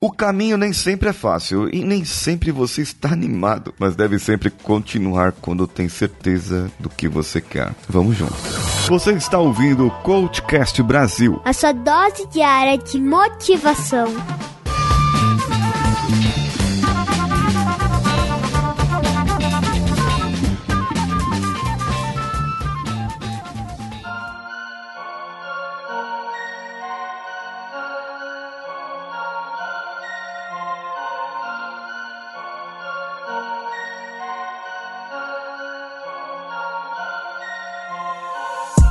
O caminho nem sempre é fácil e nem sempre você está animado, mas deve sempre continuar quando tem certeza do que você quer. Vamos juntos. Você está ouvindo o Coachcast Brasil. A sua dose diária de motivação.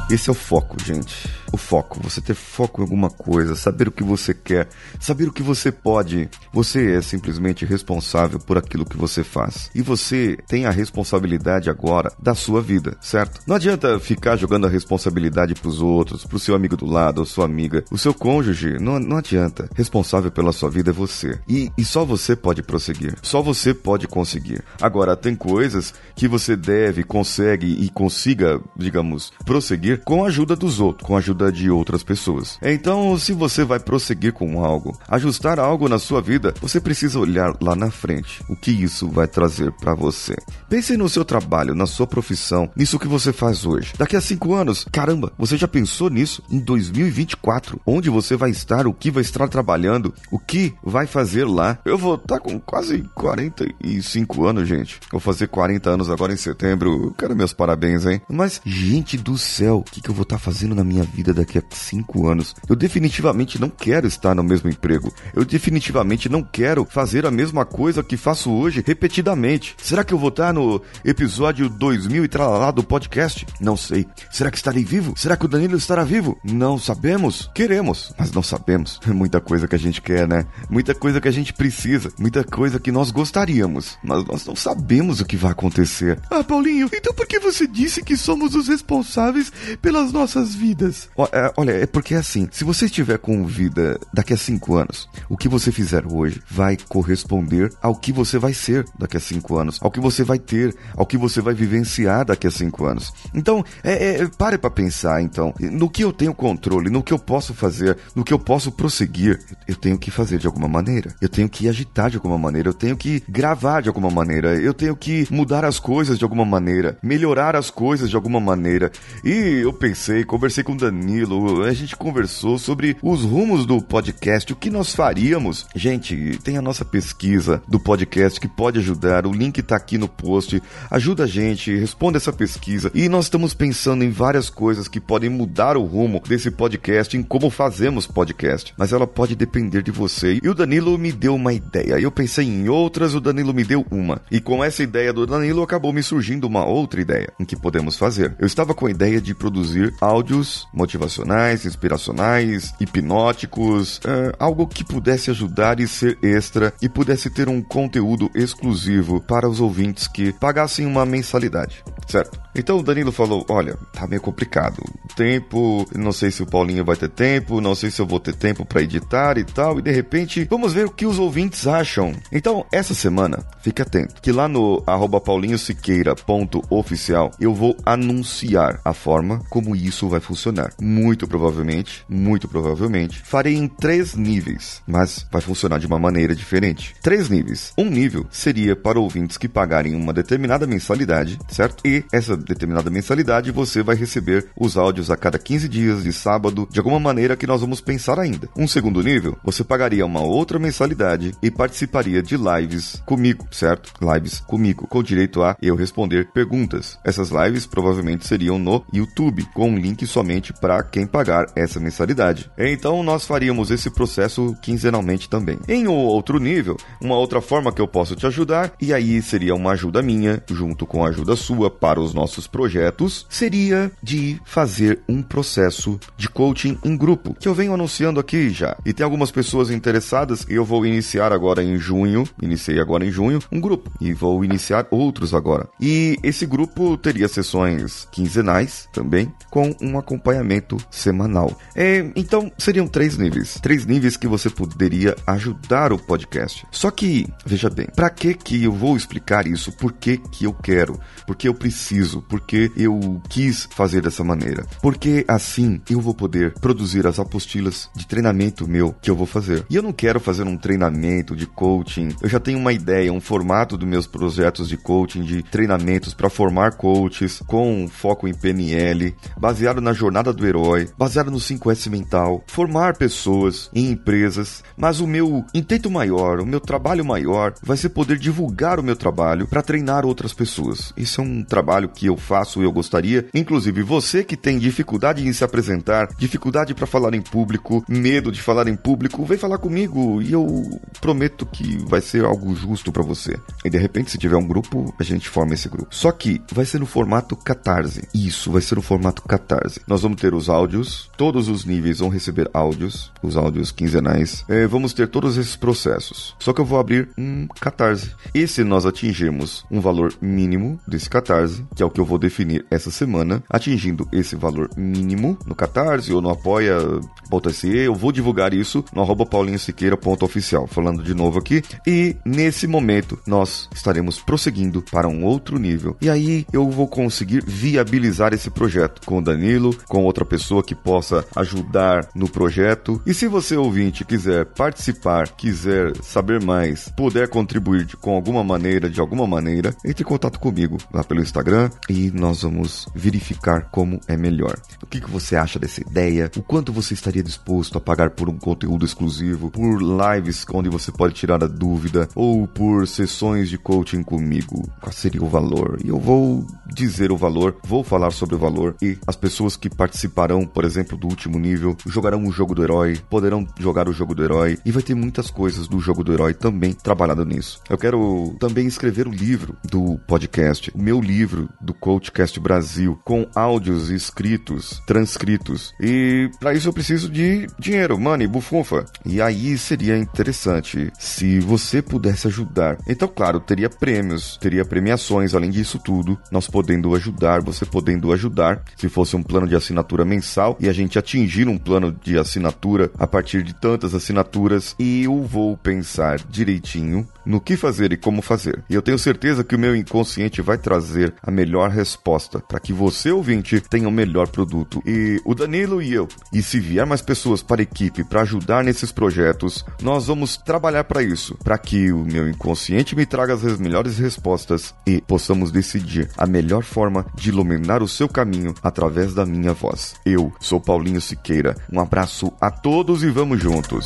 Esse é o foco, gente. O foco. Você ter foco em alguma coisa, saber o que você quer, saber o que você pode. Você é simplesmente responsável por aquilo que você faz. E você tem a responsabilidade agora da sua vida, certo? Não adianta ficar jogando a responsabilidade pros outros, pro seu amigo do lado, ou sua amiga, o seu cônjuge. Não, não adianta. Responsável pela sua vida é você. E, e só você pode prosseguir. Só você pode conseguir. Agora, tem coisas que você deve, consegue e consiga, digamos, prosseguir com a ajuda dos outros, com a ajuda de outras pessoas. Então, se você vai prosseguir com algo, ajustar algo na sua vida, você precisa olhar lá na frente o que isso vai trazer para você. Pense no seu trabalho, na sua profissão, nisso que você faz hoje. Daqui a cinco anos, caramba, você já pensou nisso? Em 2024, onde você vai estar, o que vai estar trabalhando, o que vai fazer lá? Eu vou estar tá com quase 45 anos, gente. Vou fazer 40 anos agora em setembro. Quero meus parabéns, hein? Mas, gente do céu, que, que eu vou estar tá fazendo na minha vida daqui a cinco anos? Eu definitivamente não quero estar no mesmo emprego. Eu definitivamente não quero fazer a mesma coisa que faço hoje repetidamente. Será que eu vou estar no episódio 2000 e tralalá do podcast? Não sei. Será que estarei vivo? Será que o Danilo estará vivo? Não sabemos. Queremos, mas não sabemos. É muita coisa que a gente quer, né? Muita coisa que a gente precisa. Muita coisa que nós gostaríamos. Mas nós não sabemos o que vai acontecer. Ah, Paulinho, então por que você disse que somos os responsáveis pelas nossas vidas. É, olha, é porque assim, se você estiver com vida daqui a cinco anos, o que você fizer hoje vai corresponder ao que você vai ser daqui a cinco anos, ao que você vai ter, ao que você vai vivenciar daqui a cinco anos. Então, é, é, pare para pensar, então, no que eu tenho controle, no que eu posso fazer, no que eu posso prosseguir, eu tenho que fazer de alguma maneira, eu tenho que agitar de alguma maneira, eu tenho que gravar de alguma maneira, eu tenho que mudar as coisas de alguma maneira, melhorar as coisas de alguma maneira. E eu pensei, conversei com o Danilo, a gente conversou sobre os rumos do podcast, o que nós faríamos. Gente, tem a nossa pesquisa do podcast que pode ajudar, o link tá aqui no post. Ajuda a gente, responda essa pesquisa. E nós estamos pensando em várias coisas que podem mudar o rumo desse podcast, em como fazemos podcast. Mas ela pode depender de você. E o Danilo me deu uma ideia. Eu pensei em outras, o Danilo me deu uma. E com essa ideia do Danilo acabou me surgindo uma outra ideia em que podemos fazer. Eu estava com a ideia de produzir áudios motivacionais, inspiracionais, hipnóticos, é, algo que pudesse ajudar e ser extra e pudesse ter um conteúdo exclusivo para os ouvintes que pagassem uma mensalidade, certo? Então o Danilo falou: Olha, tá meio complicado. Tempo, não sei se o Paulinho vai ter tempo, não sei se eu vou ter tempo para editar e tal. E de repente, vamos ver o que os ouvintes acham. Então, essa semana, fique atento, que lá no paulinhosiqueira.oficial eu vou anunciar a forma como isso vai funcionar. Muito provavelmente, muito provavelmente, farei em três níveis, mas vai funcionar de uma maneira diferente. Três níveis. Um nível seria para ouvintes que pagarem uma determinada mensalidade, certo? E essa determinada mensalidade, você vai receber os áudios a cada 15 dias de sábado, de alguma maneira que nós vamos pensar ainda. Um segundo nível, você pagaria uma outra mensalidade e participaria de lives comigo, certo? Lives comigo, com direito a eu responder perguntas. Essas lives provavelmente seriam no YouTube, com um link somente para quem pagar essa mensalidade. Então nós faríamos esse processo quinzenalmente também. Em outro nível, uma outra forma que eu posso te ajudar, e aí seria uma ajuda minha, junto com a ajuda sua para os nossos nossos projetos seria de fazer um processo de coaching em grupo, que eu venho anunciando aqui já. E tem algumas pessoas interessadas e eu vou iniciar agora em junho, iniciei agora em junho, um grupo e vou iniciar outros agora. E esse grupo teria sessões quinzenais também, com um acompanhamento semanal. É, então seriam três níveis, três níveis que você poderia ajudar o podcast. Só que, veja bem, para que que eu vou explicar isso? Por que que eu quero? Porque eu preciso preciso, porque eu quis fazer dessa maneira. Porque assim eu vou poder produzir as apostilas de treinamento meu que eu vou fazer. E eu não quero fazer um treinamento de coaching. Eu já tenho uma ideia, um formato dos meus projetos de coaching, de treinamentos para formar coaches com foco em PNL, baseado na jornada do herói, baseado no 5S mental, formar pessoas em empresas, mas o meu intento maior, o meu trabalho maior vai ser poder divulgar o meu trabalho para treinar outras pessoas. Isso é um trabalho que eu faço e eu gostaria. Inclusive, você que tem dificuldade em se apresentar, dificuldade para falar em público, medo de falar em público, vem falar comigo e eu prometo que vai ser algo justo para você. E de repente, se tiver um grupo, a gente forma esse grupo. Só que vai ser no formato Catarse. Isso, vai ser no formato Catarse. Nós vamos ter os áudios, todos os níveis vão receber áudios, os áudios quinzenais. É, vamos ter todos esses processos. Só que eu vou abrir um Catarse. E se nós atingirmos um valor mínimo desse Catarse, que é o que eu vou definir essa semana, atingindo esse valor mínimo no Catarse ou no apoia.se, eu vou divulgar isso no arroba paulinhosiqueira.oficial, falando de novo aqui. E nesse momento nós estaremos prosseguindo para um outro nível. E aí eu vou conseguir viabilizar esse projeto com o Danilo, com outra pessoa que possa ajudar no projeto. E se você ouvinte quiser participar, quiser saber mais, puder contribuir com alguma maneira, de alguma maneira, entre em contato comigo lá pelo Instagram e nós vamos verificar como é melhor. O que, que você acha dessa ideia? O quanto você estaria disposto a pagar por um conteúdo exclusivo, por lives onde você pode tirar a dúvida ou por sessões de coaching comigo? Qual seria o valor? E eu vou dizer o valor, vou falar sobre o valor e as pessoas que participarão, por exemplo, do último nível, jogarão o jogo do herói, poderão jogar o jogo do herói e vai ter muitas coisas do jogo do herói também trabalhado nisso. Eu quero também escrever o livro do podcast, o meu livro do Coachcast Brasil, com áudios escritos, transcritos. E para isso eu preciso de dinheiro, money, bufunfa. E aí seria interessante se você pudesse ajudar. Então, claro, teria prêmios, teria premiações, além disso tudo, nós podendo ajudar, você podendo ajudar. Se fosse um plano de assinatura mensal e a gente atingir um plano de assinatura a partir de tantas assinaturas, e eu vou pensar direitinho no que fazer e como fazer. E eu tenho certeza que o meu inconsciente vai trazer a melhor resposta para que você, ouvinte, tenha o melhor produto. E o Danilo e eu, e se vier mais pessoas para a equipe para ajudar nesses projetos, nós vamos trabalhar para isso, para que o meu inconsciente me traga as melhores respostas e possamos decidir a melhor forma de iluminar o seu caminho através da minha voz. Eu sou Paulinho Siqueira. Um abraço a todos e vamos juntos.